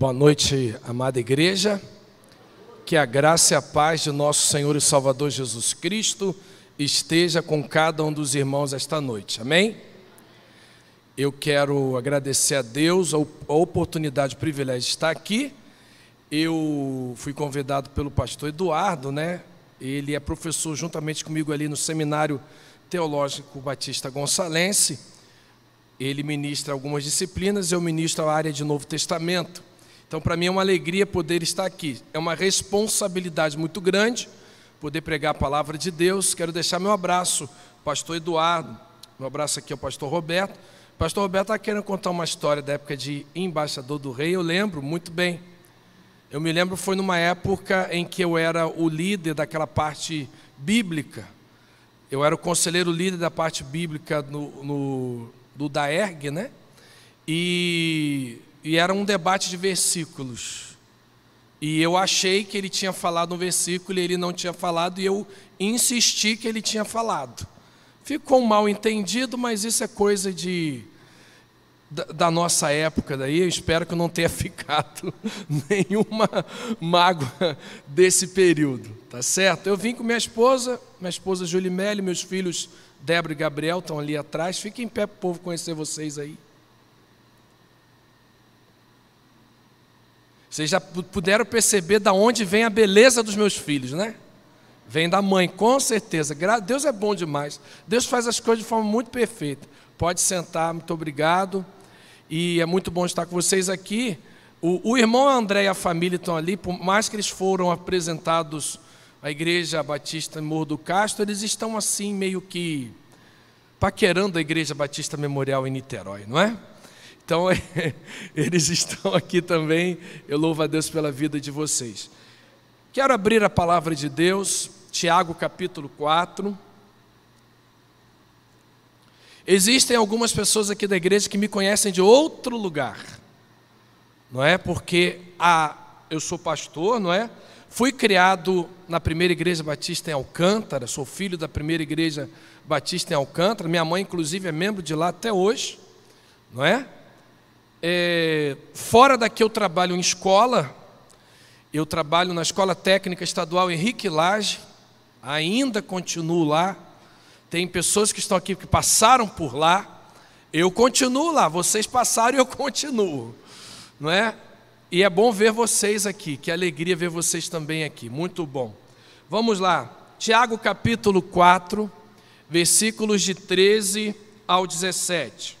Boa noite, amada igreja. Que a graça e a paz de nosso Senhor e Salvador Jesus Cristo esteja com cada um dos irmãos esta noite. Amém? Eu quero agradecer a Deus a oportunidade, o privilégio de estar aqui. Eu fui convidado pelo pastor Eduardo, né? Ele é professor juntamente comigo ali no Seminário Teológico Batista Gonçalense. Ele ministra algumas disciplinas, eu ministro a área de Novo Testamento. Então, para mim é uma alegria poder estar aqui. É uma responsabilidade muito grande poder pregar a palavra de Deus. Quero deixar meu abraço, pastor Eduardo. Meu abraço aqui ao pastor Roberto. Pastor Roberto está querendo contar uma história da época de embaixador do rei. Eu lembro muito bem. Eu me lembro foi numa época em que eu era o líder daquela parte bíblica. Eu era o conselheiro líder da parte bíblica no, no do Daerg, né? E e era um debate de versículos. E eu achei que ele tinha falado um versículo e ele não tinha falado, e eu insisti que ele tinha falado. Ficou mal entendido, mas isso é coisa de da, da nossa época daí. Eu espero que não tenha ficado nenhuma mágoa desse período, tá certo? Eu vim com minha esposa, minha esposa Julimele, meus filhos Débora e Gabriel estão ali atrás. Fiquem em pé para o povo conhecer vocês aí. Vocês já puderam perceber da onde vem a beleza dos meus filhos, né? Vem da mãe, com certeza. Deus é bom demais. Deus faz as coisas de forma muito perfeita. Pode sentar, muito obrigado. E é muito bom estar com vocês aqui. O, o irmão André e a família estão ali, por mais que eles foram apresentados à Igreja Batista Morro do Castro, eles estão assim, meio que paquerando a Igreja Batista Memorial em Niterói, não é? Então, eles estão aqui também. Eu louvo a Deus pela vida de vocês. Quero abrir a palavra de Deus, Tiago capítulo 4. Existem algumas pessoas aqui da igreja que me conhecem de outro lugar, não é? Porque a, eu sou pastor, não é? Fui criado na primeira igreja batista em Alcântara, sou filho da primeira igreja batista em Alcântara. Minha mãe, inclusive, é membro de lá até hoje, não é? É, fora daqui eu trabalho em escola, eu trabalho na Escola Técnica Estadual Henrique Lage, ainda continuo lá. Tem pessoas que estão aqui que passaram por lá, eu continuo lá, vocês passaram e eu continuo, não é? E é bom ver vocês aqui, que alegria ver vocês também aqui, muito bom. Vamos lá, Tiago capítulo 4, versículos de 13 ao 17.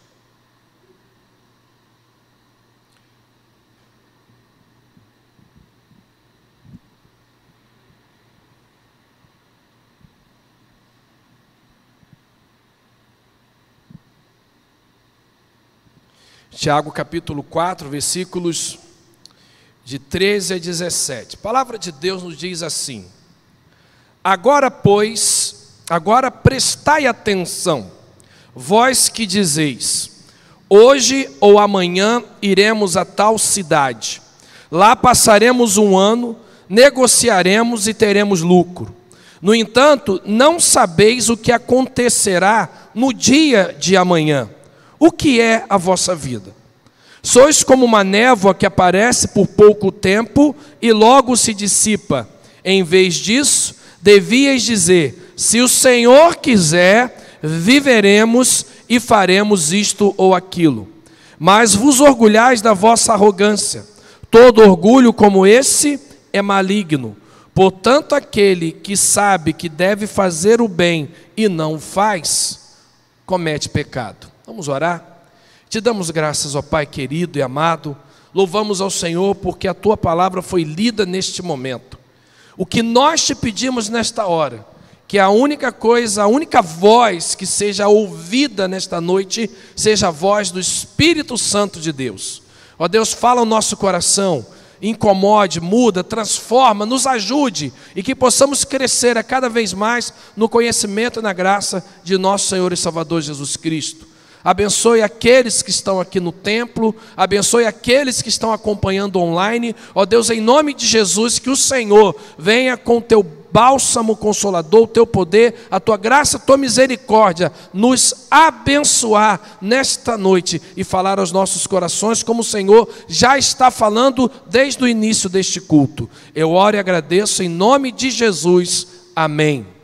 Tiago capítulo 4, versículos de 13 a 17. A palavra de Deus nos diz assim: Agora, pois, agora prestai atenção, vós que dizeis: Hoje ou amanhã iremos a tal cidade, lá passaremos um ano, negociaremos e teremos lucro. No entanto, não sabeis o que acontecerá no dia de amanhã o que é a vossa vida? Sois como uma névoa que aparece por pouco tempo e logo se dissipa. Em vez disso, devíeis dizer: se o Senhor quiser, viveremos e faremos isto ou aquilo. Mas vos orgulhais da vossa arrogância. Todo orgulho como esse é maligno. Portanto, aquele que sabe que deve fazer o bem e não faz, comete pecado. Vamos orar? Te damos graças, ó Pai querido e amado. Louvamos ao Senhor porque a tua palavra foi lida neste momento. O que nós te pedimos nesta hora, que a única coisa, a única voz que seja ouvida nesta noite, seja a voz do Espírito Santo de Deus. Ó Deus, fala o nosso coração, incomode, muda, transforma, nos ajude e que possamos crescer a cada vez mais no conhecimento e na graça de nosso Senhor e Salvador Jesus Cristo abençoe aqueles que estão aqui no templo, abençoe aqueles que estão acompanhando online. Ó Deus, em nome de Jesus, que o Senhor venha com teu bálsamo consolador, o teu poder, a tua graça, a tua misericórdia, nos abençoar nesta noite e falar aos nossos corações, como o Senhor já está falando desde o início deste culto. Eu oro e agradeço em nome de Jesus. Amém.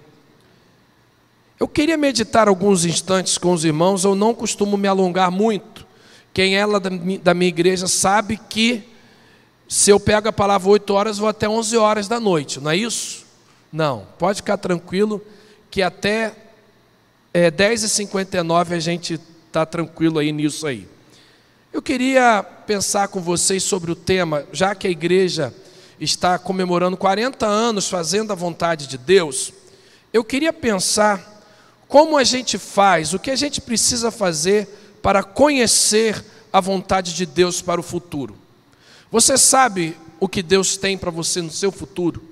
Eu queria meditar alguns instantes com os irmãos, eu não costumo me alongar muito. Quem é lá da minha igreja sabe que se eu pego a palavra 8 horas, vou até 11 horas da noite, não é isso? Não, pode ficar tranquilo que até é, 10h59 a gente está tranquilo aí nisso aí. Eu queria pensar com vocês sobre o tema, já que a igreja está comemorando 40 anos fazendo a vontade de Deus, eu queria pensar como a gente faz, o que a gente precisa fazer para conhecer a vontade de Deus para o futuro. Você sabe o que Deus tem para você no seu futuro?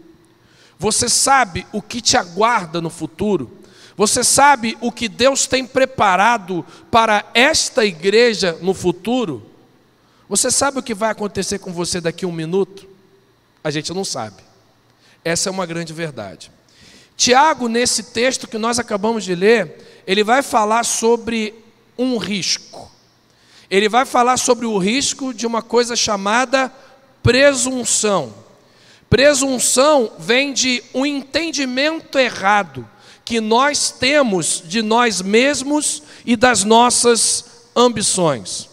Você sabe o que te aguarda no futuro? Você sabe o que Deus tem preparado para esta igreja no futuro? Você sabe o que vai acontecer com você daqui a um minuto? A gente não sabe. Essa é uma grande verdade. Tiago, nesse texto que nós acabamos de ler, ele vai falar sobre um risco. Ele vai falar sobre o risco de uma coisa chamada presunção. Presunção vem de um entendimento errado que nós temos de nós mesmos e das nossas ambições.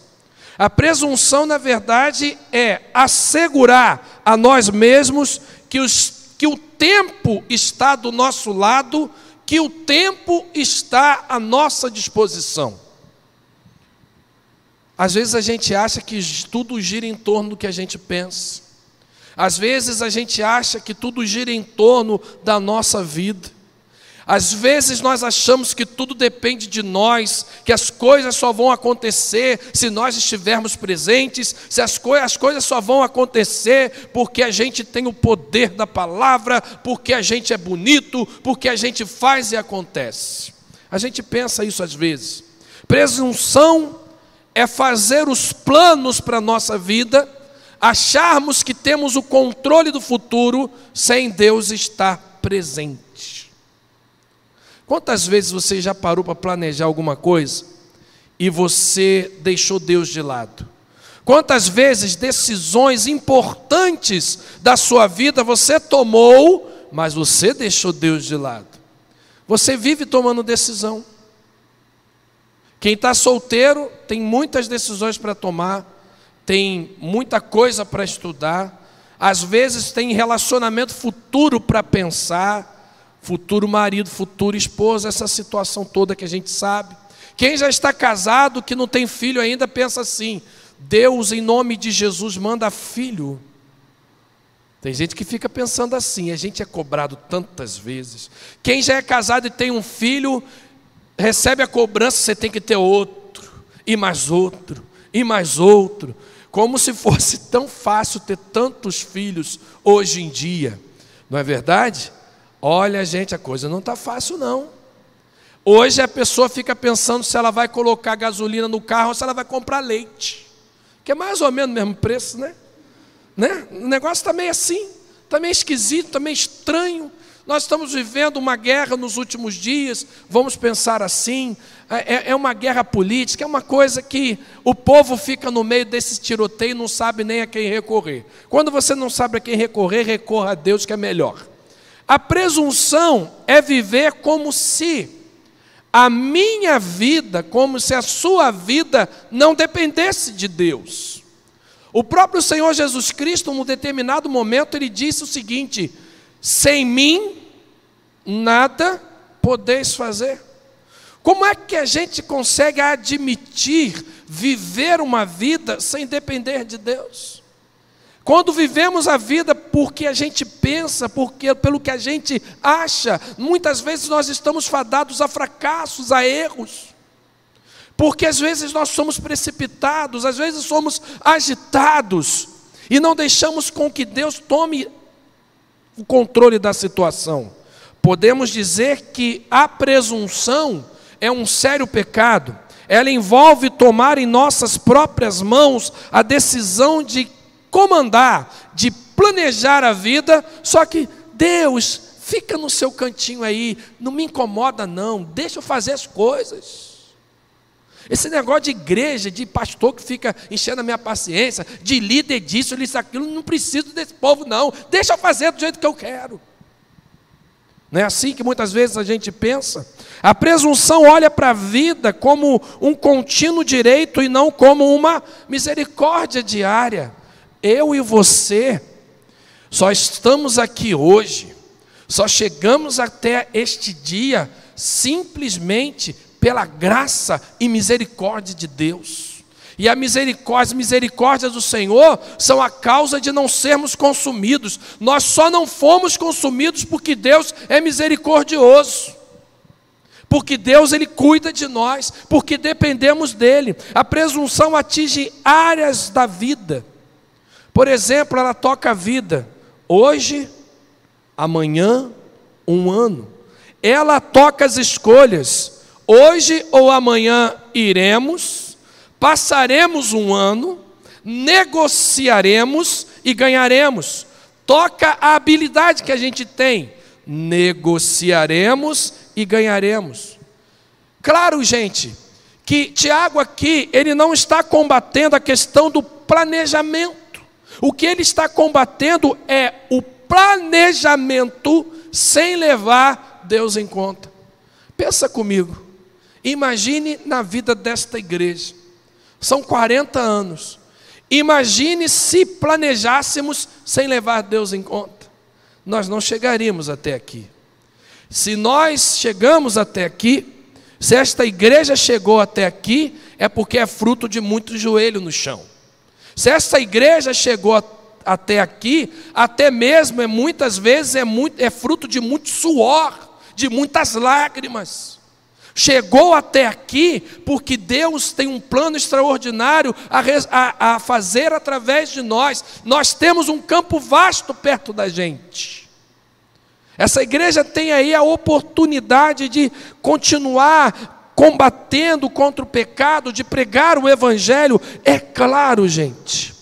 A presunção, na verdade, é assegurar a nós mesmos que os que o tempo está do nosso lado, que o tempo está à nossa disposição. Às vezes a gente acha que tudo gira em torno do que a gente pensa. Às vezes a gente acha que tudo gira em torno da nossa vida. Às vezes nós achamos que tudo depende de nós, que as coisas só vão acontecer se nós estivermos presentes, se as, co as coisas só vão acontecer porque a gente tem o poder da palavra, porque a gente é bonito, porque a gente faz e acontece. A gente pensa isso às vezes. Presunção é fazer os planos para a nossa vida, acharmos que temos o controle do futuro sem Deus estar presente. Quantas vezes você já parou para planejar alguma coisa e você deixou Deus de lado? Quantas vezes decisões importantes da sua vida você tomou, mas você deixou Deus de lado? Você vive tomando decisão. Quem está solteiro tem muitas decisões para tomar, tem muita coisa para estudar, às vezes tem relacionamento futuro para pensar, futuro marido, futuro esposa, essa situação toda que a gente sabe. Quem já está casado, que não tem filho ainda, pensa assim: Deus, em nome de Jesus, manda filho. Tem gente que fica pensando assim, a gente é cobrado tantas vezes. Quem já é casado e tem um filho, recebe a cobrança, você tem que ter outro, e mais outro, e mais outro. Como se fosse tão fácil ter tantos filhos hoje em dia, não é verdade? Olha, gente, a coisa não está fácil, não. Hoje a pessoa fica pensando se ela vai colocar gasolina no carro ou se ela vai comprar leite. Que é mais ou menos o mesmo preço, né? né? O negócio está meio assim, está meio esquisito, está meio estranho. Nós estamos vivendo uma guerra nos últimos dias, vamos pensar assim. É, é, é uma guerra política, é uma coisa que o povo fica no meio desse tiroteio e não sabe nem a quem recorrer. Quando você não sabe a quem recorrer, recorra a Deus que é melhor. A presunção é viver como se a minha vida, como se a sua vida não dependesse de Deus. O próprio Senhor Jesus Cristo, em um determinado momento, ele disse o seguinte: sem mim nada podeis fazer. Como é que a gente consegue admitir viver uma vida sem depender de Deus? Quando vivemos a vida porque a gente pensa, porque pelo que a gente acha, muitas vezes nós estamos fadados a fracassos, a erros. Porque às vezes nós somos precipitados, às vezes somos agitados e não deixamos com que Deus tome o controle da situação. Podemos dizer que a presunção é um sério pecado. Ela envolve tomar em nossas próprias mãos a decisão de comandar, de planejar a vida, só que Deus fica no seu cantinho aí, não me incomoda não, deixa eu fazer as coisas. Esse negócio de igreja, de pastor que fica enchendo a minha paciência, de líder disso, disso, aquilo, não preciso desse povo, não. Deixa eu fazer do jeito que eu quero. Não é assim que muitas vezes a gente pensa? A presunção olha para a vida como um contínuo direito e não como uma misericórdia diária. Eu e você só estamos aqui hoje, só chegamos até este dia simplesmente pela graça e misericórdia de Deus. E a misericórdia, as misericórdias do Senhor são a causa de não sermos consumidos. Nós só não fomos consumidos porque Deus é misericordioso. Porque Deus ele cuida de nós, porque dependemos dele. A presunção atinge áreas da vida. Por exemplo, ela toca a vida hoje, amanhã, um ano. Ela toca as escolhas Hoje ou amanhã iremos, passaremos um ano, negociaremos e ganharemos. Toca a habilidade que a gente tem. Negociaremos e ganharemos. Claro, gente, que Tiago aqui, ele não está combatendo a questão do planejamento. O que ele está combatendo é o planejamento sem levar Deus em conta. Pensa comigo. Imagine na vida desta igreja. São 40 anos. Imagine se planejássemos sem levar Deus em conta. Nós não chegaríamos até aqui. Se nós chegamos até aqui, se esta igreja chegou até aqui, é porque é fruto de muito joelho no chão. Se esta igreja chegou até aqui, até mesmo é muitas vezes é, muito, é fruto de muito suor, de muitas lágrimas. Chegou até aqui porque Deus tem um plano extraordinário a, a, a, fazer através de nós. Nós temos um campo vasto perto da gente. Essa igreja tem aí a oportunidade de continuar combatendo contra o pecado, de pregar o Evangelho. É claro, gente,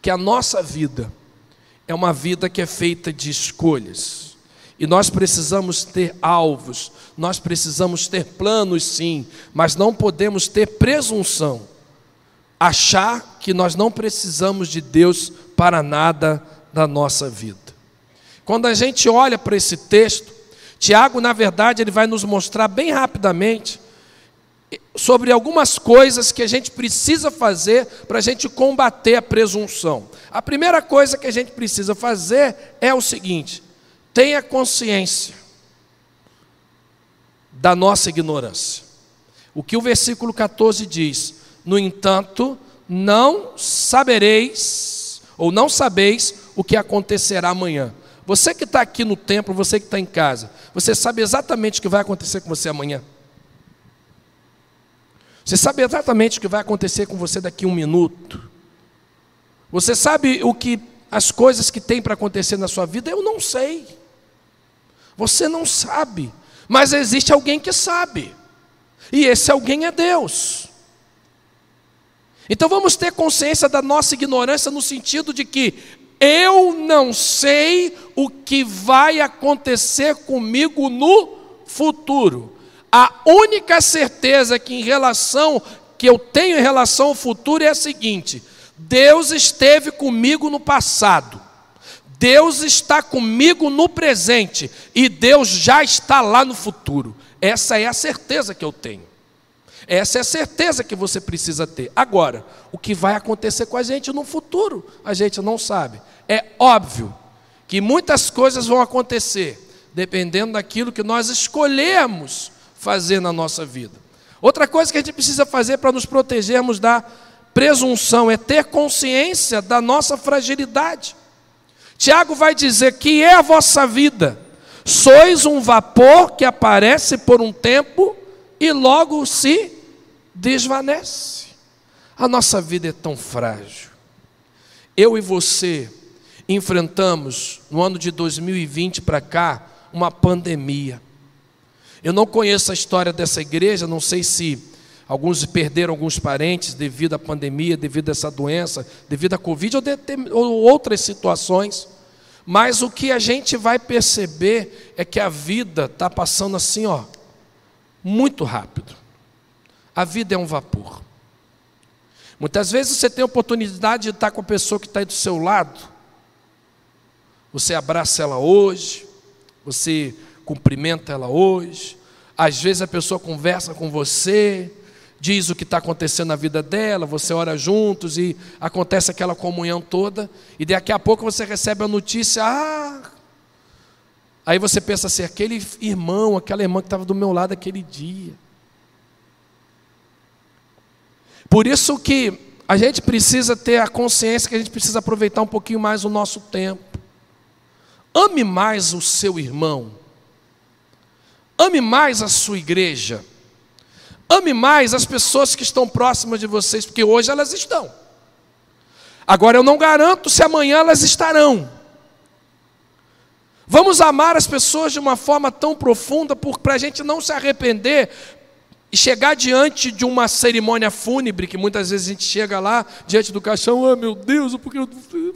que a nossa vida é uma vida que é feita de escolhas. E nós precisamos ter alvos, nós precisamos ter planos sim, mas não podemos ter presunção, achar que nós não precisamos de Deus para nada da nossa vida. Quando a gente olha para esse texto, Tiago, na verdade, ele vai nos mostrar bem rapidamente sobre algumas coisas que a gente precisa fazer para a gente combater a presunção. A primeira coisa que a gente precisa fazer é o seguinte: Tenha consciência da nossa ignorância. O que o versículo 14 diz: No entanto, não sabereis, ou não sabeis, o que acontecerá amanhã. Você que está aqui no templo, você que está em casa, você sabe exatamente o que vai acontecer com você amanhã. Você sabe exatamente o que vai acontecer com você daqui a um minuto. Você sabe o que as coisas que tem para acontecer na sua vida? Eu não sei. Você não sabe, mas existe alguém que sabe, e esse alguém é Deus. Então vamos ter consciência da nossa ignorância no sentido de que eu não sei o que vai acontecer comigo no futuro. A única certeza que em relação que eu tenho em relação ao futuro é a seguinte: Deus esteve comigo no passado. Deus está comigo no presente e Deus já está lá no futuro. Essa é a certeza que eu tenho. Essa é a certeza que você precisa ter. Agora, o que vai acontecer com a gente no futuro, a gente não sabe. É óbvio que muitas coisas vão acontecer, dependendo daquilo que nós escolhermos fazer na nossa vida. Outra coisa que a gente precisa fazer para nos protegermos da presunção é ter consciência da nossa fragilidade. Tiago vai dizer que é a vossa vida. Sois um vapor que aparece por um tempo e logo se desvanece. A nossa vida é tão frágil. Eu e você enfrentamos no ano de 2020 para cá uma pandemia. Eu não conheço a história dessa igreja, não sei se alguns perderam alguns parentes devido à pandemia, devido a essa doença, devido à Covid ou, de, ou outras situações. Mas o que a gente vai perceber é que a vida está passando assim, ó, muito rápido. A vida é um vapor. Muitas vezes você tem a oportunidade de estar com a pessoa que está aí do seu lado. Você abraça ela hoje, você cumprimenta ela hoje. Às vezes a pessoa conversa com você, diz o que está acontecendo na vida dela, você ora juntos e acontece aquela comunhão toda, e daqui a pouco você recebe a notícia, ah, aí você pensa assim, aquele irmão, aquela irmã que estava do meu lado aquele dia. Por isso que a gente precisa ter a consciência que a gente precisa aproveitar um pouquinho mais o nosso tempo. Ame mais o seu irmão. Ame mais a sua igreja. Ame mais as pessoas que estão próximas de vocês, porque hoje elas estão. Agora eu não garanto se amanhã elas estarão. Vamos amar as pessoas de uma forma tão profunda para a gente não se arrepender e chegar diante de uma cerimônia fúnebre, que muitas vezes a gente chega lá, diante do caixão, ah meu Deus, porque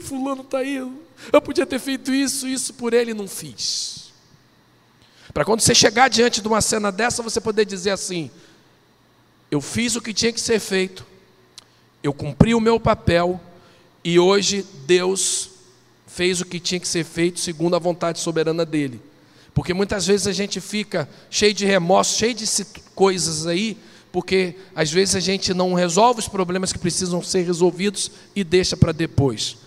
fulano está aí, eu podia ter feito isso, isso por ele não fiz. Para quando você chegar diante de uma cena dessa, você poder dizer assim: eu fiz o que tinha que ser feito, eu cumpri o meu papel e hoje Deus fez o que tinha que ser feito segundo a vontade soberana dele. Porque muitas vezes a gente fica cheio de remorso, cheio de coisas aí, porque às vezes a gente não resolve os problemas que precisam ser resolvidos e deixa para depois.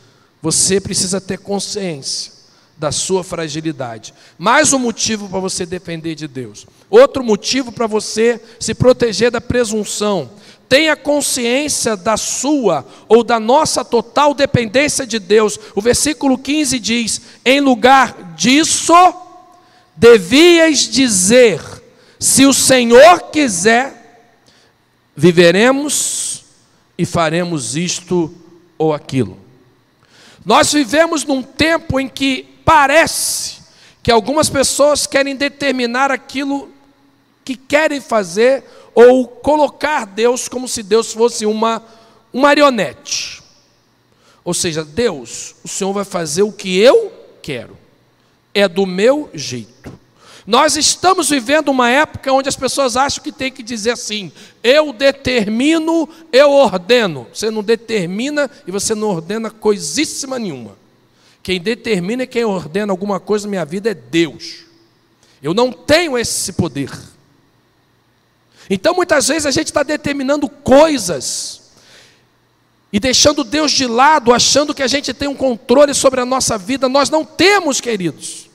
Você precisa ter consciência da sua fragilidade. Mais um motivo para você depender de Deus. Outro motivo para você se proteger da presunção. Tenha consciência da sua ou da nossa total dependência de Deus. O versículo 15 diz: Em lugar disso, devias dizer: Se o Senhor quiser, viveremos e faremos isto ou aquilo. Nós vivemos num tempo em que parece que algumas pessoas querem determinar aquilo que querem fazer ou colocar Deus como se Deus fosse uma, uma marionete. Ou seja, Deus, o Senhor vai fazer o que eu quero, é do meu jeito. Nós estamos vivendo uma época onde as pessoas acham que tem que dizer assim: eu determino, eu ordeno. Você não determina e você não ordena coisíssima nenhuma. Quem determina e quem ordena alguma coisa na minha vida é Deus. Eu não tenho esse poder. Então muitas vezes a gente está determinando coisas e deixando Deus de lado, achando que a gente tem um controle sobre a nossa vida. Nós não temos, queridos.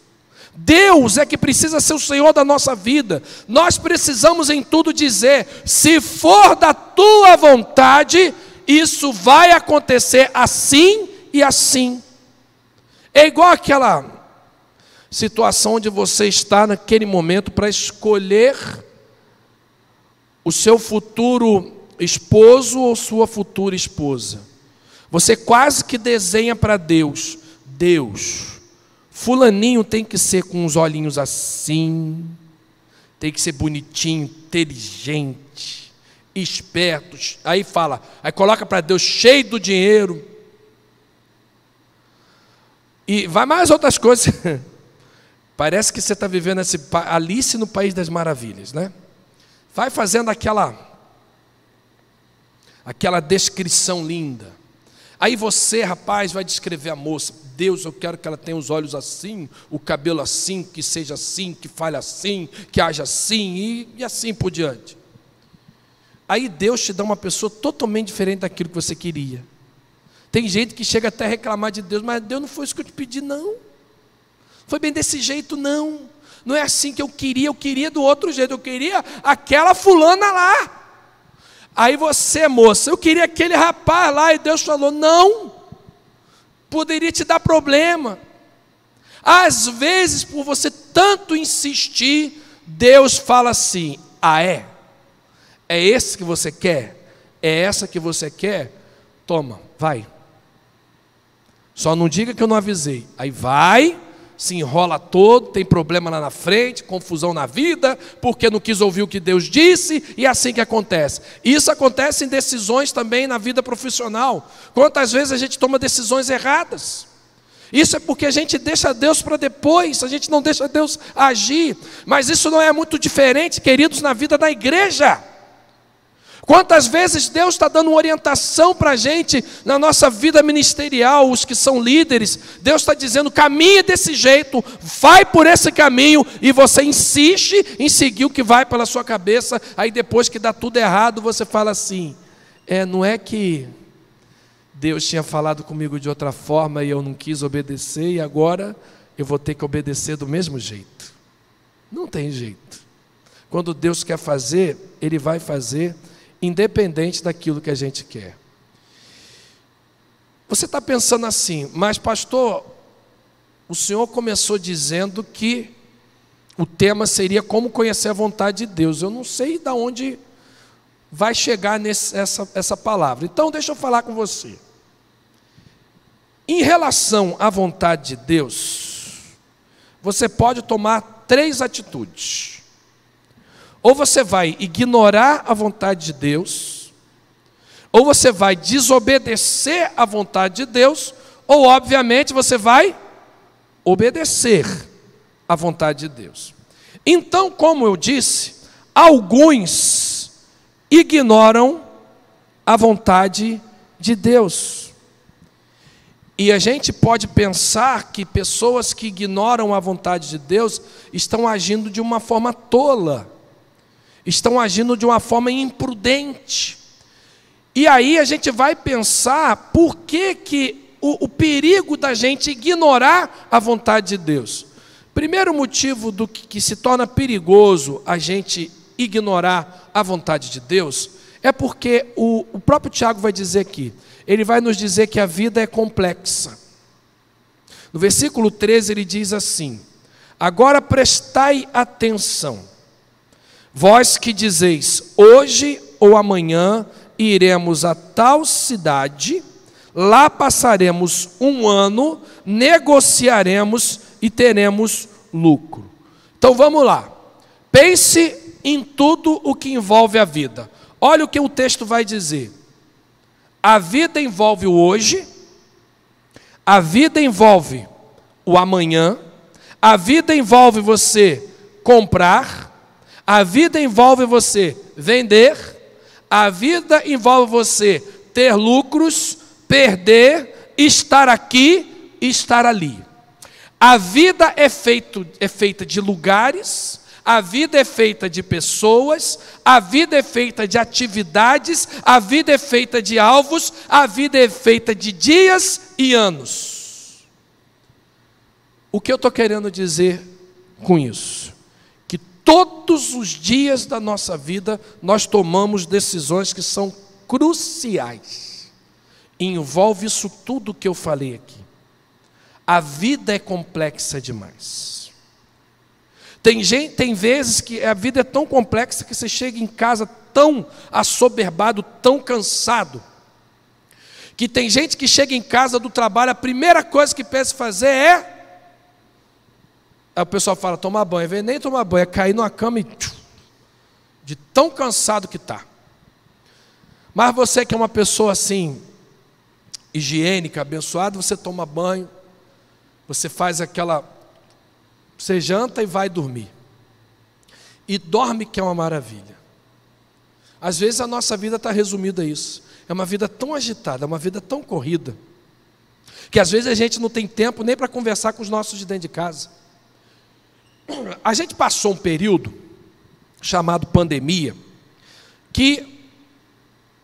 Deus é que precisa ser o Senhor da nossa vida. Nós precisamos em tudo dizer: se for da tua vontade, isso vai acontecer assim e assim. É igual aquela situação onde você está naquele momento para escolher o seu futuro esposo ou sua futura esposa. Você quase que desenha para Deus: Deus, Fulaninho tem que ser com os olhinhos assim, tem que ser bonitinho, inteligente, esperto. Aí fala, aí coloca para Deus cheio do dinheiro e vai mais outras coisas. Parece que você está vivendo esse Alice no País das Maravilhas, né? Vai fazendo aquela aquela descrição linda. Aí você, rapaz, vai descrever a moça. Deus, eu quero que ela tenha os olhos assim, o cabelo assim, que seja assim, que fale assim, que haja assim e, e assim por diante. Aí Deus te dá uma pessoa totalmente diferente daquilo que você queria. Tem gente que chega até a reclamar de Deus, mas Deus não foi isso que eu te pedi, não. Foi bem desse jeito, não. Não é assim que eu queria, eu queria do outro jeito, eu queria aquela fulana lá. Aí você, moça, eu queria aquele rapaz lá, e Deus falou: não, poderia te dar problema. Às vezes, por você tanto insistir, Deus fala assim: ah, é? É esse que você quer? É essa que você quer? Toma, vai. Só não diga que eu não avisei. Aí vai, se enrola todo, tem problema lá na frente, confusão na vida, porque não quis ouvir o que Deus disse, e é assim que acontece. Isso acontece em decisões também na vida profissional. Quantas vezes a gente toma decisões erradas? Isso é porque a gente deixa Deus para depois, a gente não deixa Deus agir. Mas isso não é muito diferente, queridos, na vida da igreja. Quantas vezes Deus está dando orientação para a gente na nossa vida ministerial, os que são líderes, Deus está dizendo: caminhe desse jeito, vai por esse caminho, e você insiste em seguir o que vai pela sua cabeça, aí depois que dá tudo errado, você fala assim: é, não é que Deus tinha falado comigo de outra forma e eu não quis obedecer, e agora eu vou ter que obedecer do mesmo jeito. Não tem jeito. Quando Deus quer fazer, Ele vai fazer independente daquilo que a gente quer. Você está pensando assim, mas pastor, o senhor começou dizendo que o tema seria como conhecer a vontade de Deus. Eu não sei de onde vai chegar nesse, essa, essa palavra. Então, deixa eu falar com você. Em relação à vontade de Deus, você pode tomar três atitudes. Ou você vai ignorar a vontade de Deus, ou você vai desobedecer à vontade de Deus, ou obviamente você vai obedecer à vontade de Deus. Então, como eu disse, alguns ignoram a vontade de Deus. E a gente pode pensar que pessoas que ignoram a vontade de Deus estão agindo de uma forma tola estão agindo de uma forma imprudente. E aí a gente vai pensar por que, que o, o perigo da gente ignorar a vontade de Deus. Primeiro motivo do que, que se torna perigoso a gente ignorar a vontade de Deus é porque o, o próprio Tiago vai dizer aqui, ele vai nos dizer que a vida é complexa. No versículo 13 ele diz assim: Agora prestai atenção Vós que dizeis, hoje ou amanhã iremos a tal cidade, lá passaremos um ano, negociaremos e teremos lucro. Então vamos lá. Pense em tudo o que envolve a vida. Olha o que o texto vai dizer. A vida envolve o hoje, a vida envolve o amanhã, a vida envolve você comprar, a vida envolve você vender, a vida envolve você ter lucros, perder, estar aqui e estar ali. A vida é, feito, é feita de lugares, a vida é feita de pessoas, a vida é feita de atividades, a vida é feita de alvos, a vida é feita de dias e anos. O que eu estou querendo dizer com isso? Todos os dias da nossa vida nós tomamos decisões que são cruciais. Envolve isso tudo que eu falei aqui. A vida é complexa demais. Tem, gente, tem vezes que a vida é tão complexa que você chega em casa tão assoberbado, tão cansado, que tem gente que chega em casa do trabalho, a primeira coisa que pensa fazer é Aí o pessoal fala, tomar banho. Vem nem tomar banho, é cair numa cama e. De tão cansado que está. Mas você que é uma pessoa assim, higiênica, abençoada, você toma banho, você faz aquela. Você janta e vai dormir. E dorme que é uma maravilha. Às vezes a nossa vida está resumida a isso. É uma vida tão agitada, é uma vida tão corrida, que às vezes a gente não tem tempo nem para conversar com os nossos de dentro de casa. A gente passou um período chamado pandemia, que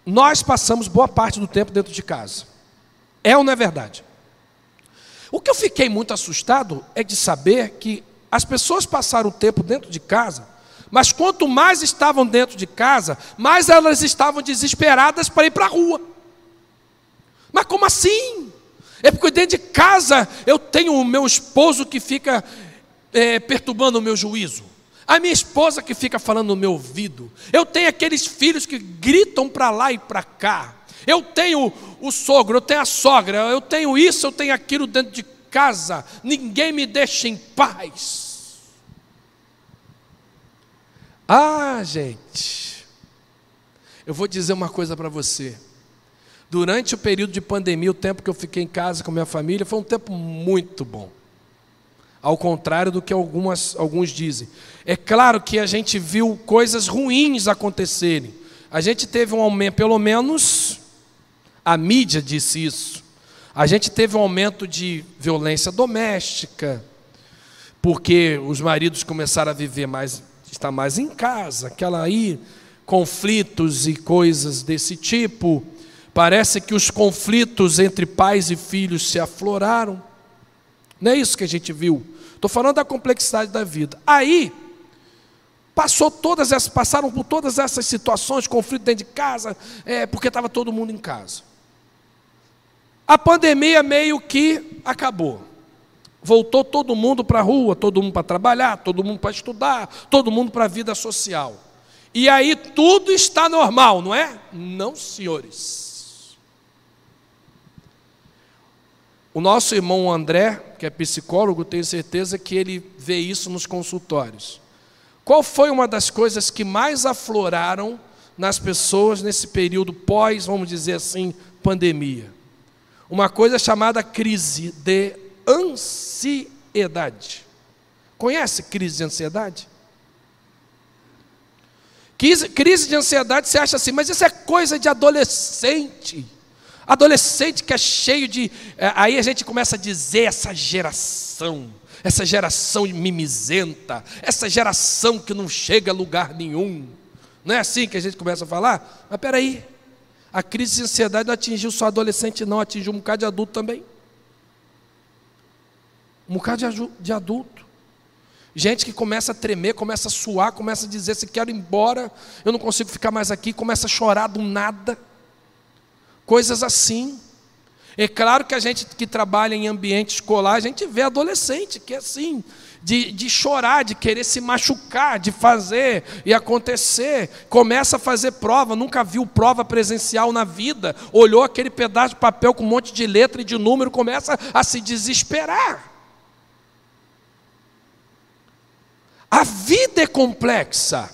nós passamos boa parte do tempo dentro de casa. É ou não é verdade? O que eu fiquei muito assustado é de saber que as pessoas passaram o tempo dentro de casa, mas quanto mais estavam dentro de casa, mais elas estavam desesperadas para ir para a rua. Mas como assim? É porque dentro de casa eu tenho o meu esposo que fica é, perturbando o meu juízo. A minha esposa que fica falando no meu ouvido. Eu tenho aqueles filhos que gritam para lá e para cá. Eu tenho o sogro, eu tenho a sogra, eu tenho isso, eu tenho aquilo dentro de casa. Ninguém me deixa em paz. Ah, gente. Eu vou dizer uma coisa para você. Durante o período de pandemia, o tempo que eu fiquei em casa com minha família, foi um tempo muito bom. Ao contrário do que algumas, alguns dizem. É claro que a gente viu coisas ruins acontecerem. A gente teve um aumento, pelo menos a mídia disse isso. A gente teve um aumento de violência doméstica, porque os maridos começaram a viver mais, estar mais em casa, aquela aí, conflitos e coisas desse tipo. Parece que os conflitos entre pais e filhos se afloraram. Não é isso que a gente viu. Estou falando da complexidade da vida. Aí, passou todas essas, passaram por todas essas situações, conflito dentro de casa, é, porque estava todo mundo em casa. A pandemia meio que acabou. Voltou todo mundo para a rua, todo mundo para trabalhar, todo mundo para estudar, todo mundo para a vida social. E aí tudo está normal, não é? Não, senhores. O nosso irmão André, que é psicólogo, tenho certeza que ele vê isso nos consultórios. Qual foi uma das coisas que mais afloraram nas pessoas nesse período pós, vamos dizer assim, pandemia? Uma coisa chamada crise de ansiedade. Conhece crise de ansiedade? Crise de ansiedade, você acha assim, mas isso é coisa de adolescente. Adolescente que é cheio de. É, aí a gente começa a dizer essa geração, essa geração mimizenta, essa geração que não chega a lugar nenhum. Não é assim que a gente começa a falar? Mas peraí, a crise de ansiedade não atingiu só adolescente, não, atingiu um bocado de adulto também. Um bocado de adulto. Gente que começa a tremer, começa a suar, começa a dizer: se quero ir embora, eu não consigo ficar mais aqui, começa a chorar do nada coisas assim. É claro que a gente que trabalha em ambiente escolar, a gente vê adolescente que é assim, de, de chorar, de querer se machucar, de fazer e acontecer. Começa a fazer prova, nunca viu prova presencial na vida, olhou aquele pedaço de papel com um monte de letra e de número, começa a se desesperar. A vida é complexa.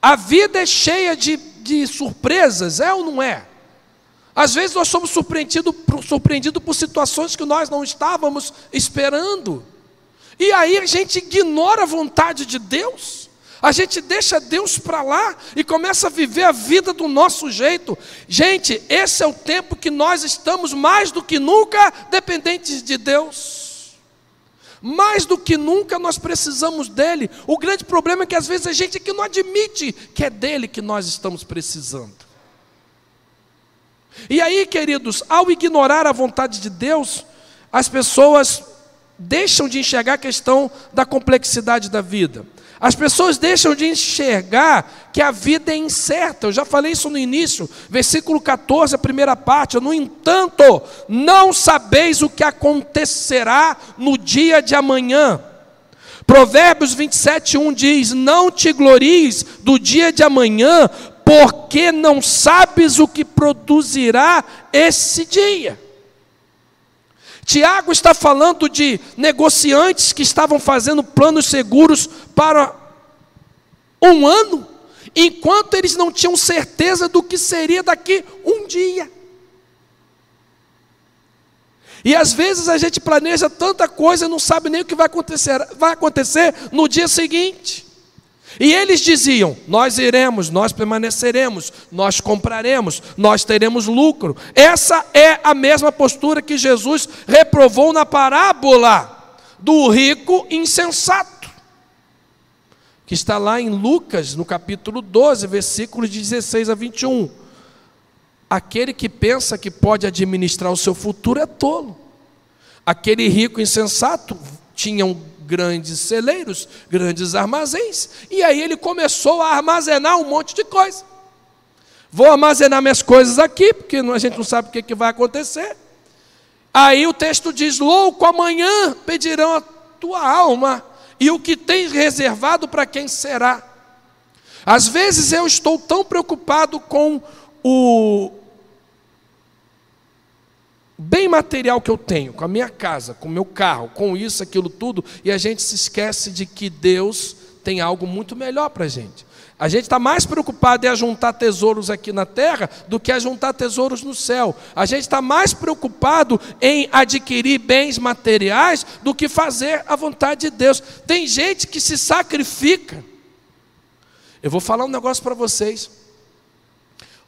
A vida é cheia de, de surpresas, é ou não é? Às vezes nós somos surpreendidos surpreendido por situações que nós não estávamos esperando. E aí a gente ignora a vontade de Deus. A gente deixa Deus para lá e começa a viver a vida do nosso jeito. Gente, esse é o tempo que nós estamos mais do que nunca dependentes de Deus. Mais do que nunca nós precisamos dele. O grande problema é que às vezes a gente que não admite que é dele que nós estamos precisando. E aí, queridos, ao ignorar a vontade de Deus, as pessoas deixam de enxergar a questão da complexidade da vida. As pessoas deixam de enxergar que a vida é incerta. Eu já falei isso no início, versículo 14, a primeira parte. No entanto, não sabeis o que acontecerá no dia de amanhã. Provérbios 27, 1 diz: Não te glories do dia de amanhã, porque não sabes o que produzirá esse dia. Tiago está falando de negociantes que estavam fazendo planos seguros para um ano, enquanto eles não tinham certeza do que seria daqui um dia. E às vezes a gente planeja tanta coisa e não sabe nem o que vai acontecer, vai acontecer no dia seguinte. E eles diziam: Nós iremos, nós permaneceremos, nós compraremos, nós teremos lucro. Essa é a mesma postura que Jesus reprovou na parábola do rico insensato, que está lá em Lucas, no capítulo 12, versículos de 16 a 21. Aquele que pensa que pode administrar o seu futuro é tolo. Aquele rico insensato tinha um grandes celeiros, grandes armazéns. E aí ele começou a armazenar um monte de coisa. Vou armazenar minhas coisas aqui, porque a gente não sabe o que, que vai acontecer. Aí o texto diz: Louco, amanhã pedirão a tua alma, e o que tens reservado para quem será? Às vezes eu estou tão preocupado com o, bem material que eu tenho, com a minha casa, com o meu carro, com isso, aquilo tudo, e a gente se esquece de que Deus tem algo muito melhor para a gente. A gente está mais preocupado em ajuntar tesouros aqui na terra do que a juntar tesouros no céu. A gente está mais preocupado em adquirir bens materiais do que fazer a vontade de Deus. Tem gente que se sacrifica. Eu vou falar um negócio para vocês.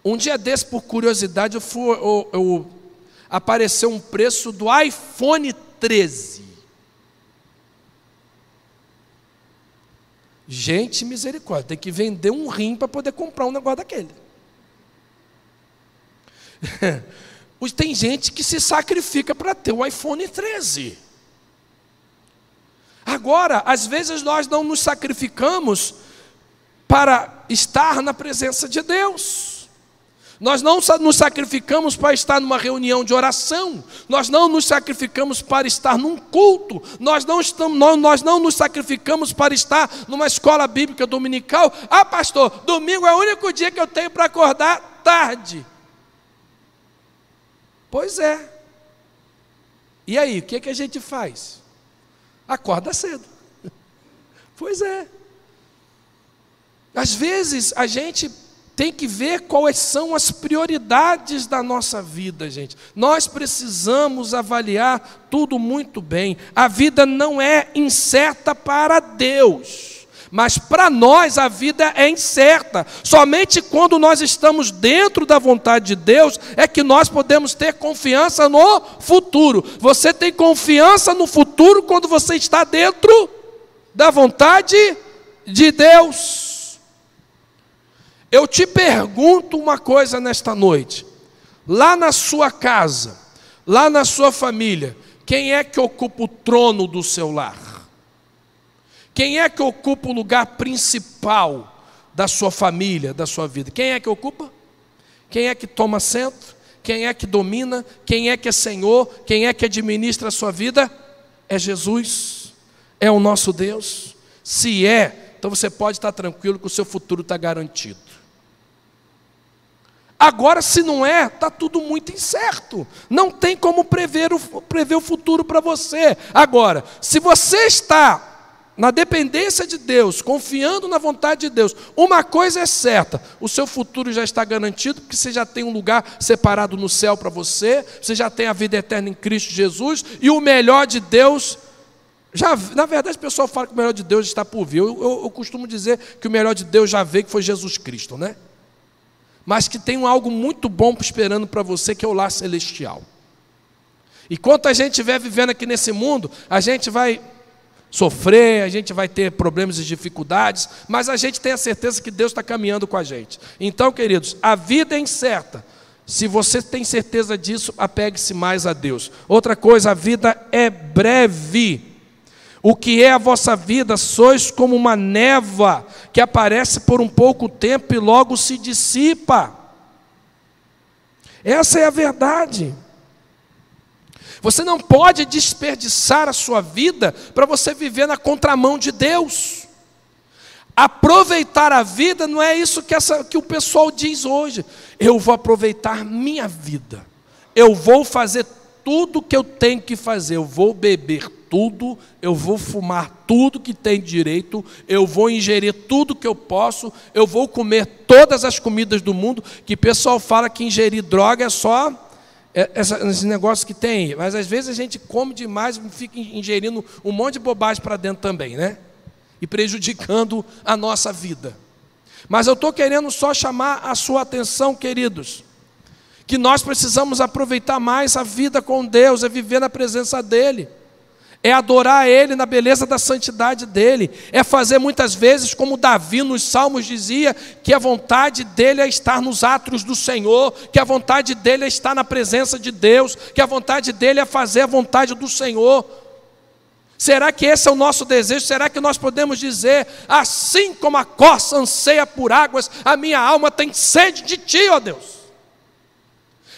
Um dia desse, por curiosidade, eu fui, eu, eu, apareceu um preço do iPhone 13. Gente, misericórdia, tem que vender um rim para poder comprar um negócio daquele. tem gente que se sacrifica para ter o iPhone 13. Agora, às vezes nós não nos sacrificamos para estar na presença de Deus. Nós não nos sacrificamos para estar numa reunião de oração, nós não nos sacrificamos para estar num culto, nós não, estamos, nós não nos sacrificamos para estar numa escola bíblica dominical. Ah, pastor, domingo é o único dia que eu tenho para acordar tarde. Pois é. E aí, o que, é que a gente faz? Acorda cedo. Pois é. Às vezes a gente tem que ver quais são as prioridades da nossa vida, gente. Nós precisamos avaliar tudo muito bem. A vida não é incerta para Deus. Mas para nós a vida é incerta. Somente quando nós estamos dentro da vontade de Deus é que nós podemos ter confiança no futuro. Você tem confiança no futuro quando você está dentro da vontade de Deus. Eu te pergunto uma coisa nesta noite. Lá na sua casa, lá na sua família, quem é que ocupa o trono do seu lar? Quem é que ocupa o lugar principal da sua família, da sua vida? Quem é que ocupa? Quem é que toma assento? Quem é que domina? Quem é que é Senhor? Quem é que administra a sua vida? É Jesus. É o nosso Deus. Se é, então você pode estar tranquilo que o seu futuro está garantido. Agora, se não é, está tudo muito incerto. Não tem como prever o, prever o futuro para você. Agora, se você está na dependência de Deus, confiando na vontade de Deus, uma coisa é certa: o seu futuro já está garantido, porque você já tem um lugar separado no céu para você, você já tem a vida eterna em Cristo Jesus, e o melhor de Deus. Já, na verdade, o pessoal fala que o melhor de Deus está por vir. Eu, eu, eu costumo dizer que o melhor de Deus já veio, que foi Jesus Cristo, né? Mas que tem algo muito bom esperando para você, que é o lar celestial. E quanto a gente estiver vivendo aqui nesse mundo, a gente vai sofrer, a gente vai ter problemas e dificuldades, mas a gente tem a certeza que Deus está caminhando com a gente. Então, queridos, a vida é incerta. Se você tem certeza disso, apegue-se mais a Deus. Outra coisa, a vida é breve. O que é a vossa vida? Sois como uma névoa que aparece por um pouco tempo e logo se dissipa. Essa é a verdade. Você não pode desperdiçar a sua vida para você viver na contramão de Deus. Aproveitar a vida não é isso que, essa, que o pessoal diz hoje. Eu vou aproveitar minha vida. Eu vou fazer tudo que eu tenho que fazer. Eu vou beber tudo, eu vou fumar tudo que tem direito, eu vou ingerir tudo que eu posso, eu vou comer todas as comidas do mundo, que o pessoal fala que ingerir droga é só é, esse negócio que tem, mas às vezes a gente come demais e fica ingerindo um monte de bobagem para dentro também, né? E prejudicando a nossa vida. Mas eu estou querendo só chamar a sua atenção, queridos, que nós precisamos aproveitar mais a vida com Deus, é viver na presença dEle é adorar Ele na beleza da santidade dele, é fazer muitas vezes como Davi nos Salmos dizia, que a vontade dele é estar nos átrios do Senhor, que a vontade dele é estar na presença de Deus, que a vontade dele é fazer a vontade do Senhor. Será que esse é o nosso desejo? Será que nós podemos dizer, assim como a corça anseia por águas, a minha alma tem sede de ti, ó Deus?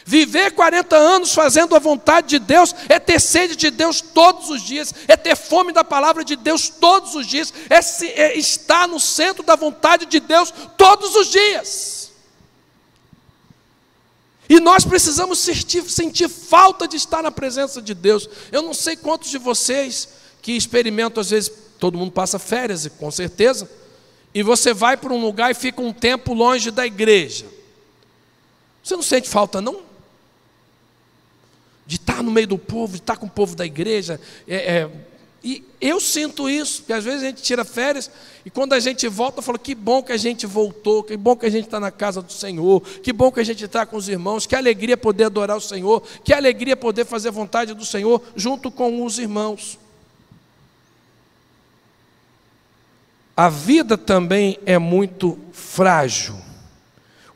Viver 40 anos fazendo a vontade de Deus é ter sede de Deus todos os dias, é ter fome da palavra de Deus todos os dias, é, se, é estar no centro da vontade de Deus todos os dias. E nós precisamos sentir, sentir falta de estar na presença de Deus. Eu não sei quantos de vocês que experimentam, às vezes, todo mundo passa férias, com certeza e você vai para um lugar e fica um tempo longe da igreja. Você não sente falta, não? De estar no meio do povo, de estar com o povo da igreja. É, é, e eu sinto isso, porque às vezes a gente tira férias e quando a gente volta, eu falo: que bom que a gente voltou, que bom que a gente está na casa do Senhor, que bom que a gente está com os irmãos, que alegria poder adorar o Senhor, que alegria poder fazer a vontade do Senhor junto com os irmãos. A vida também é muito frágil.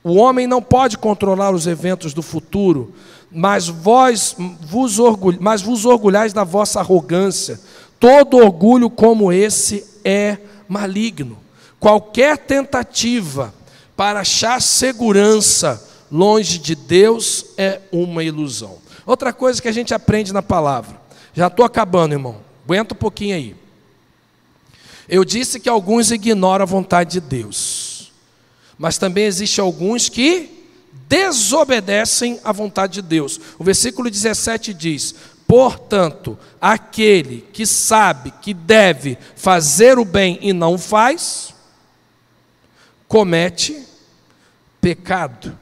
O homem não pode controlar os eventos do futuro, mas vós vos, mas vos orgulhais da vossa arrogância. Todo orgulho como esse é maligno. Qualquer tentativa para achar segurança longe de Deus é uma ilusão. Outra coisa que a gente aprende na palavra. Já estou acabando, irmão. Aguenta um pouquinho aí. Eu disse que alguns ignoram a vontade de Deus, mas também existe alguns que desobedecem à vontade de Deus. O versículo 17 diz: Portanto, aquele que sabe que deve fazer o bem e não faz, comete pecado.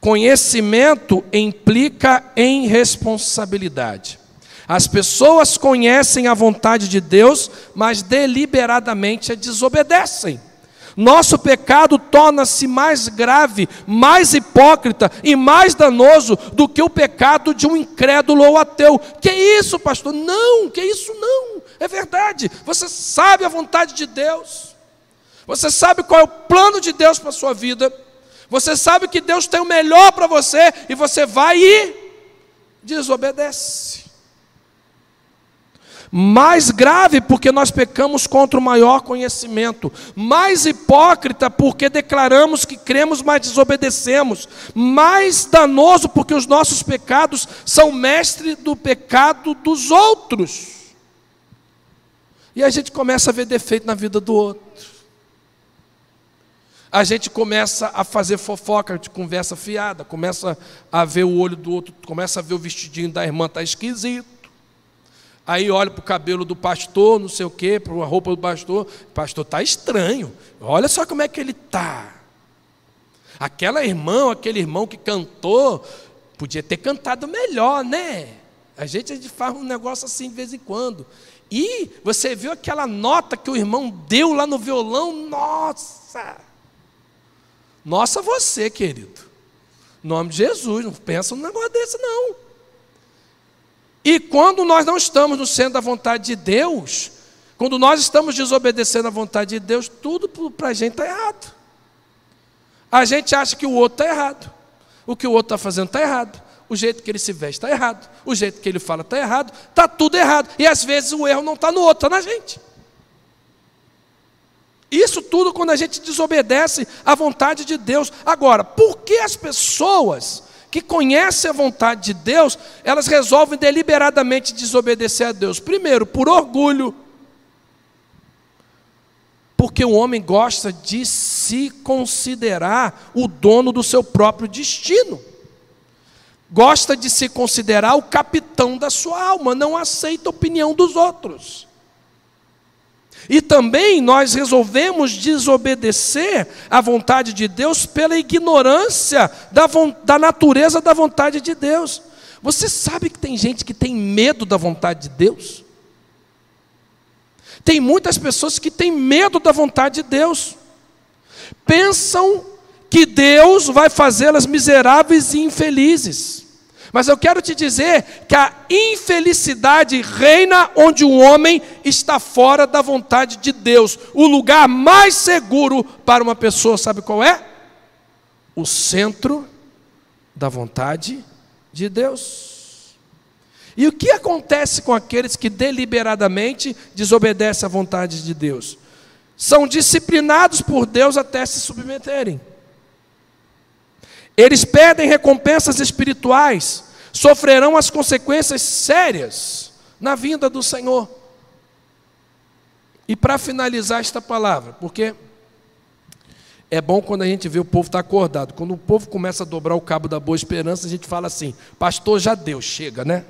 Conhecimento implica em responsabilidade. As pessoas conhecem a vontade de Deus, mas deliberadamente a desobedecem. Nosso pecado torna-se mais grave, mais hipócrita e mais danoso do que o pecado de um incrédulo ou ateu. Que isso, pastor? Não, que isso não. É verdade. Você sabe a vontade de Deus. Você sabe qual é o plano de Deus para a sua vida. Você sabe que Deus tem o melhor para você e você vai e desobedece. Mais grave porque nós pecamos contra o maior conhecimento. Mais hipócrita porque declaramos que cremos, mas desobedecemos. Mais danoso porque os nossos pecados são mestre do pecado dos outros. E a gente começa a ver defeito na vida do outro. A gente começa a fazer fofoca de conversa fiada, começa a ver o olho do outro, começa a ver o vestidinho da irmã tá esquisito. Aí olha para o cabelo do pastor, não sei o quê, para a roupa do pastor. O pastor está estranho. Olha só como é que ele está. Aquela irmã, aquele irmão que cantou, podia ter cantado melhor, né? A gente, a gente faz um negócio assim de vez em quando. E você viu aquela nota que o irmão deu lá no violão? Nossa! Nossa, você, querido. Em nome de Jesus, não pensa num negócio desse, não. E quando nós não estamos no centro da vontade de Deus, quando nós estamos desobedecendo a vontade de Deus, tudo para a gente está errado. A gente acha que o outro está errado. O que o outro está fazendo está errado. O jeito que ele se veste está errado. O jeito que ele fala está errado. Está tudo errado. E às vezes o erro não está no outro, está na gente. Isso tudo quando a gente desobedece à vontade de Deus. Agora, por que as pessoas que conhecem a vontade de Deus, elas resolvem deliberadamente desobedecer a Deus. Primeiro, por orgulho, porque o homem gosta de se considerar o dono do seu próprio destino. Gosta de se considerar o capitão da sua alma, não aceita a opinião dos outros. E também nós resolvemos desobedecer à vontade de Deus pela ignorância da, da natureza da vontade de Deus. Você sabe que tem gente que tem medo da vontade de Deus? Tem muitas pessoas que têm medo da vontade de Deus. Pensam que Deus vai fazê-las miseráveis e infelizes. Mas eu quero te dizer que a infelicidade reina onde o homem está fora da vontade de Deus. O lugar mais seguro para uma pessoa, sabe qual é? O centro da vontade de Deus. E o que acontece com aqueles que deliberadamente desobedecem à vontade de Deus? São disciplinados por Deus até se submeterem. Eles pedem recompensas espirituais, sofrerão as consequências sérias na vinda do Senhor. E para finalizar esta palavra, porque é bom quando a gente vê o povo estar tá acordado. Quando o povo começa a dobrar o cabo da boa esperança, a gente fala assim: Pastor, já deu, chega, né?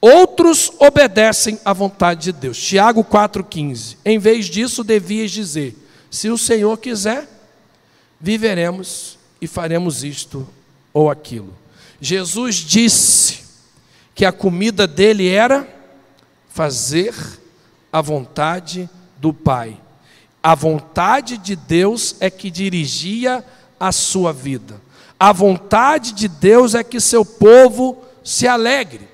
Outros obedecem à vontade de Deus. Tiago 4,15. Em vez disso, devias dizer: se o Senhor quiser, viveremos e faremos isto ou aquilo. Jesus disse que a comida dele era fazer a vontade do Pai. A vontade de Deus é que dirigia a sua vida. A vontade de Deus é que seu povo se alegre.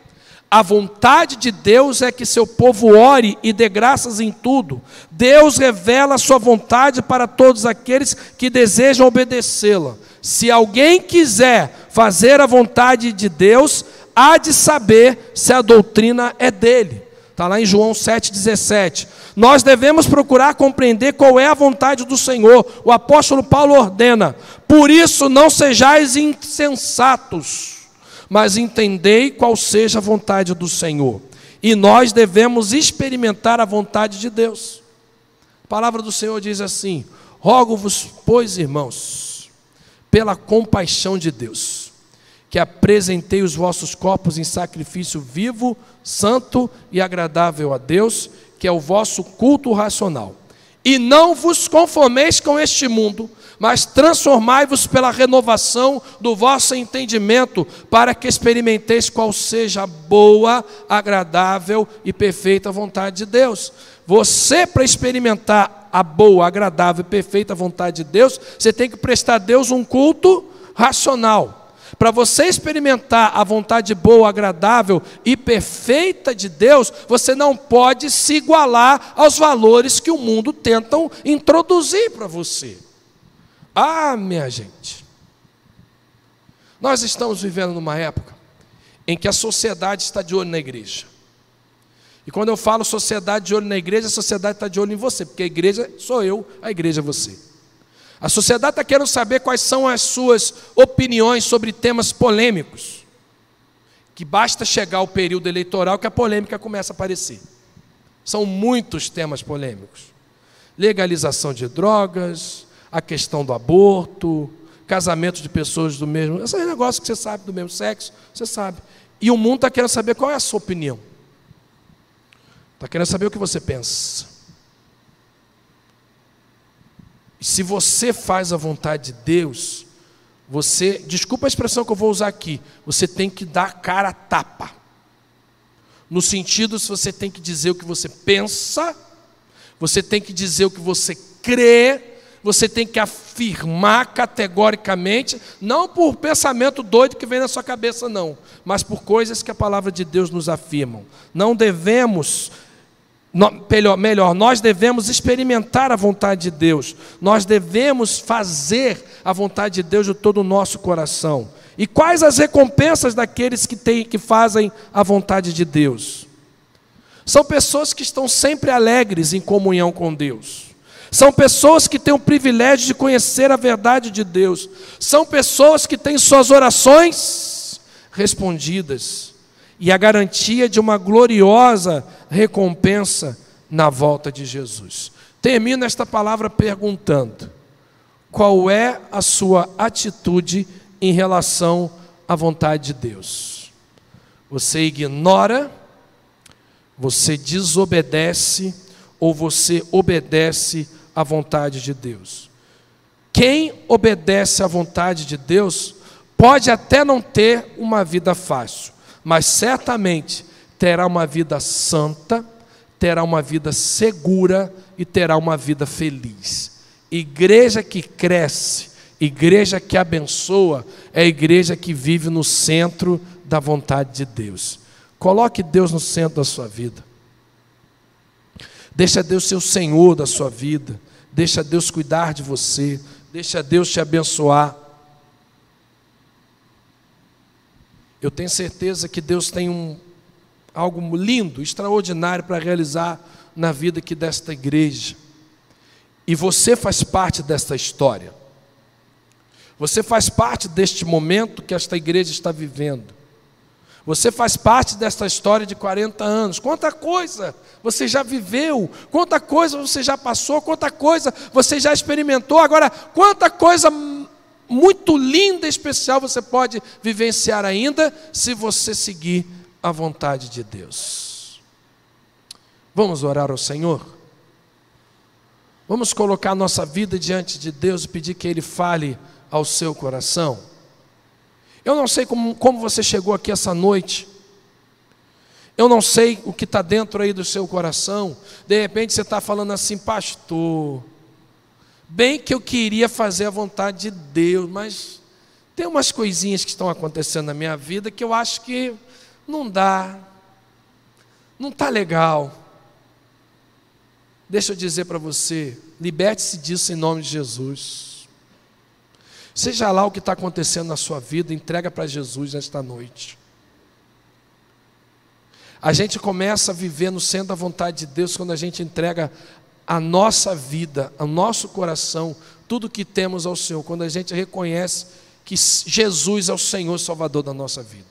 A vontade de Deus é que seu povo ore e dê graças em tudo. Deus revela a sua vontade para todos aqueles que desejam obedecê-la. Se alguém quiser fazer a vontade de Deus, há de saber se a doutrina é dele. Está lá em João 7,17. Nós devemos procurar compreender qual é a vontade do Senhor. O apóstolo Paulo ordena: por isso não sejais insensatos, mas entendei qual seja a vontade do Senhor. E nós devemos experimentar a vontade de Deus. A palavra do Senhor diz assim: Rogo-vos, pois, irmãos, pela compaixão de Deus que apresentei os vossos corpos em sacrifício vivo, santo e agradável a Deus, que é o vosso culto racional. E não vos conformeis com este mundo, mas transformai-vos pela renovação do vosso entendimento, para que experimenteis qual seja a boa, agradável e perfeita vontade de Deus. Você, para experimentar a boa, agradável e perfeita vontade de Deus, você tem que prestar a Deus um culto racional. Para você experimentar a vontade boa, agradável e perfeita de Deus, você não pode se igualar aos valores que o mundo tentam introduzir para você. Ah, minha gente, nós estamos vivendo numa época em que a sociedade está de olho na igreja. E quando eu falo sociedade de olho na igreja, a sociedade está de olho em você, porque a igreja sou eu, a igreja é você. A sociedade está querendo saber quais são as suas opiniões sobre temas polêmicos. Que basta chegar o período eleitoral que a polêmica começa a aparecer. São muitos temas polêmicos: legalização de drogas, a questão do aborto, casamento de pessoas do mesmo. Esses negócios que você sabe do mesmo sexo, você sabe. E o mundo está querendo saber qual é a sua opinião. Está querendo saber o que você pensa. Se você faz a vontade de Deus, você, desculpa a expressão que eu vou usar aqui, você tem que dar cara a tapa. No sentido, se você tem que dizer o que você pensa, você tem que dizer o que você crê, você tem que afirmar categoricamente, não por pensamento doido que vem na sua cabeça, não, mas por coisas que a palavra de Deus nos afirmam. Não devemos melhor, nós devemos experimentar a vontade de Deus, nós devemos fazer a vontade de Deus de todo o nosso coração. E quais as recompensas daqueles que, têm, que fazem a vontade de Deus? São pessoas que estão sempre alegres em comunhão com Deus. São pessoas que têm o privilégio de conhecer a verdade de Deus. São pessoas que têm suas orações respondidas e a garantia de uma gloriosa recompensa na volta de Jesus. Termino esta palavra perguntando: qual é a sua atitude em relação à vontade de Deus? Você ignora, você desobedece ou você obedece à vontade de Deus? Quem obedece à vontade de Deus pode até não ter uma vida fácil, mas certamente terá uma vida santa, terá uma vida segura e terá uma vida feliz. Igreja que cresce, igreja que abençoa, é a igreja que vive no centro da vontade de Deus. Coloque Deus no centro da sua vida. Deixa Deus ser o Senhor da sua vida. Deixa Deus cuidar de você. Deixa Deus te abençoar. Eu tenho certeza que Deus tem um, algo lindo, extraordinário para realizar na vida aqui desta igreja. E você faz parte desta história. Você faz parte deste momento que esta igreja está vivendo. Você faz parte desta história de 40 anos. Quanta coisa você já viveu, quanta coisa você já passou, quanta coisa você já experimentou. Agora, quanta coisa muito linda e especial você pode vivenciar ainda se você seguir a vontade de Deus. Vamos orar ao Senhor? Vamos colocar nossa vida diante de Deus e pedir que Ele fale ao seu coração. Eu não sei como, como você chegou aqui essa noite. Eu não sei o que está dentro aí do seu coração. De repente você está falando assim, pastor. Bem que eu queria fazer a vontade de Deus, mas tem umas coisinhas que estão acontecendo na minha vida que eu acho que não dá, não está legal. Deixa eu dizer para você, liberte-se disso em nome de Jesus. Seja lá o que está acontecendo na sua vida, entrega para Jesus nesta noite. A gente começa a viver no centro da vontade de Deus quando a gente entrega a nossa vida, o nosso coração, tudo que temos ao Senhor, quando a gente reconhece que Jesus é o Senhor Salvador da nossa vida.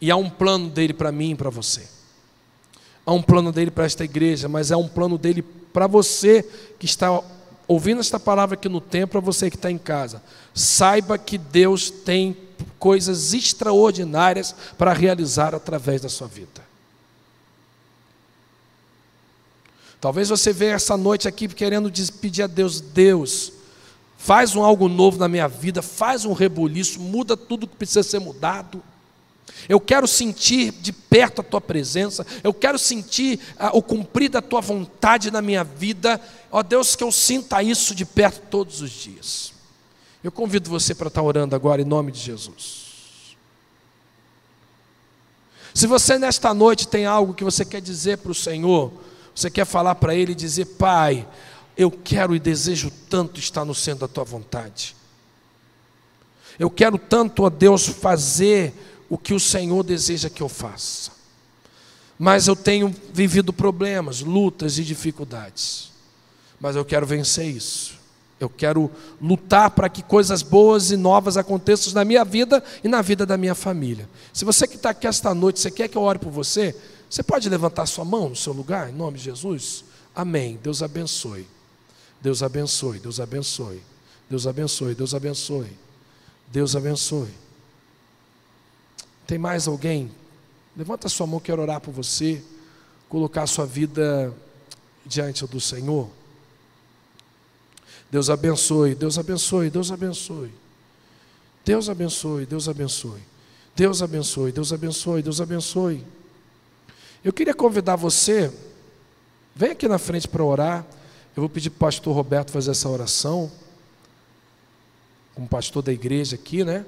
E há um plano dele para mim e para você. Há um plano dele para esta igreja, mas é um plano dele para você que está ouvindo esta palavra aqui no templo, para você que está em casa. Saiba que Deus tem coisas extraordinárias para realizar através da sua vida. Talvez você venha essa noite aqui querendo pedir a Deus, Deus, faz um algo novo na minha vida, faz um rebuliço, muda tudo que precisa ser mudado. Eu quero sentir de perto a tua presença, eu quero sentir ah, o cumprir da tua vontade na minha vida. Ó Deus, que eu sinta isso de perto todos os dias. Eu convido você para estar orando agora em nome de Jesus. Se você nesta noite tem algo que você quer dizer para o Senhor, você quer falar para Ele e dizer: Pai, eu quero e desejo tanto estar no centro da tua vontade. Eu quero tanto, a Deus, fazer o que o Senhor deseja que eu faça. Mas eu tenho vivido problemas, lutas e dificuldades. Mas eu quero vencer isso. Eu quero lutar para que coisas boas e novas aconteçam na minha vida e na vida da minha família. Se você que está aqui esta noite, você quer que eu ore por você, você pode levantar sua mão no seu lugar, em nome de Jesus? Amém. Deus abençoe. Deus abençoe, Deus abençoe. Deus abençoe, Deus abençoe. Deus abençoe. Tem mais alguém? Levanta sua mão, quero orar por você, colocar sua vida diante do Senhor. Deus abençoe, Deus abençoe, Deus abençoe. Deus abençoe, Deus abençoe. Deus abençoe, Deus abençoe, Deus abençoe. Eu queria convidar você, vem aqui na frente para orar. Eu vou pedir para o pastor Roberto fazer essa oração, como pastor da igreja aqui, né?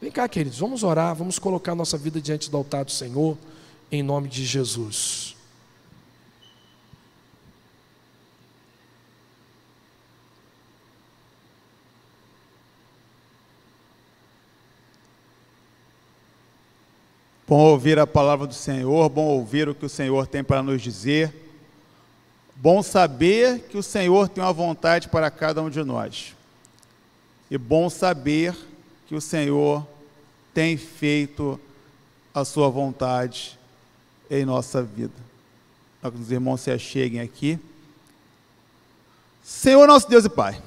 Vem cá, queridos, vamos orar, vamos colocar nossa vida diante do altar do Senhor, em nome de Jesus. Bom ouvir a palavra do Senhor, bom ouvir o que o Senhor tem para nos dizer. Bom saber que o Senhor tem uma vontade para cada um de nós. E bom saber que o Senhor tem feito a sua vontade em nossa vida. Para que os irmãos se acheguem aqui. Senhor nosso Deus e Pai,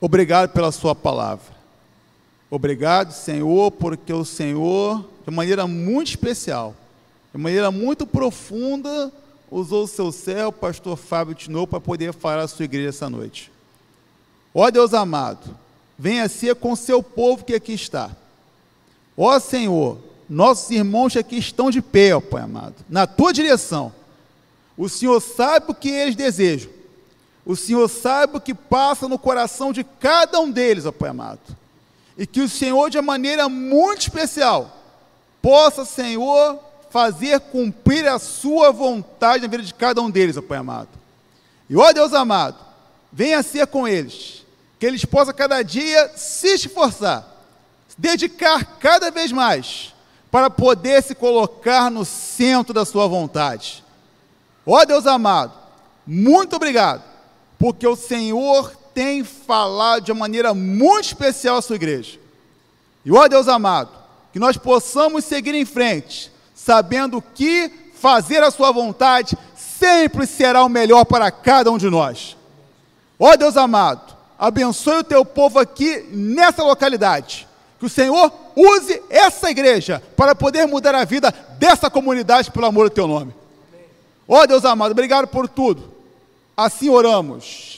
obrigado pela sua palavra. Obrigado, Senhor, porque o Senhor de maneira muito especial, de maneira muito profunda, usou o seu céu, pastor Fábio Tinou, para poder falar a sua igreja essa noite. Ó Deus amado, venha ser com o seu povo que aqui está. Ó Senhor, nossos irmãos que aqui estão de pé, ó Pai amado, na tua direção. O Senhor sabe o que eles desejam. O Senhor sabe o que passa no coração de cada um deles, ó Pai amado. E que o Senhor, de maneira muito especial, possa, Senhor, fazer cumprir a sua vontade na vida de cada um deles, ó Pai amado. E, ó Deus amado, venha ser com eles, que eles possam cada dia se esforçar, se dedicar cada vez mais, para poder se colocar no centro da sua vontade. Ó Deus amado, muito obrigado, porque o Senhor tem falado de uma maneira muito especial à sua igreja. E ó Deus amado, que nós possamos seguir em frente, sabendo que fazer a Sua vontade sempre será o melhor para cada um de nós. Ó Deus amado, abençoe o teu povo aqui nessa localidade, Que o Senhor use essa igreja para poder mudar a vida dessa comunidade pelo amor do teu nome. Ó Deus amado, obrigado por tudo. Assim oramos.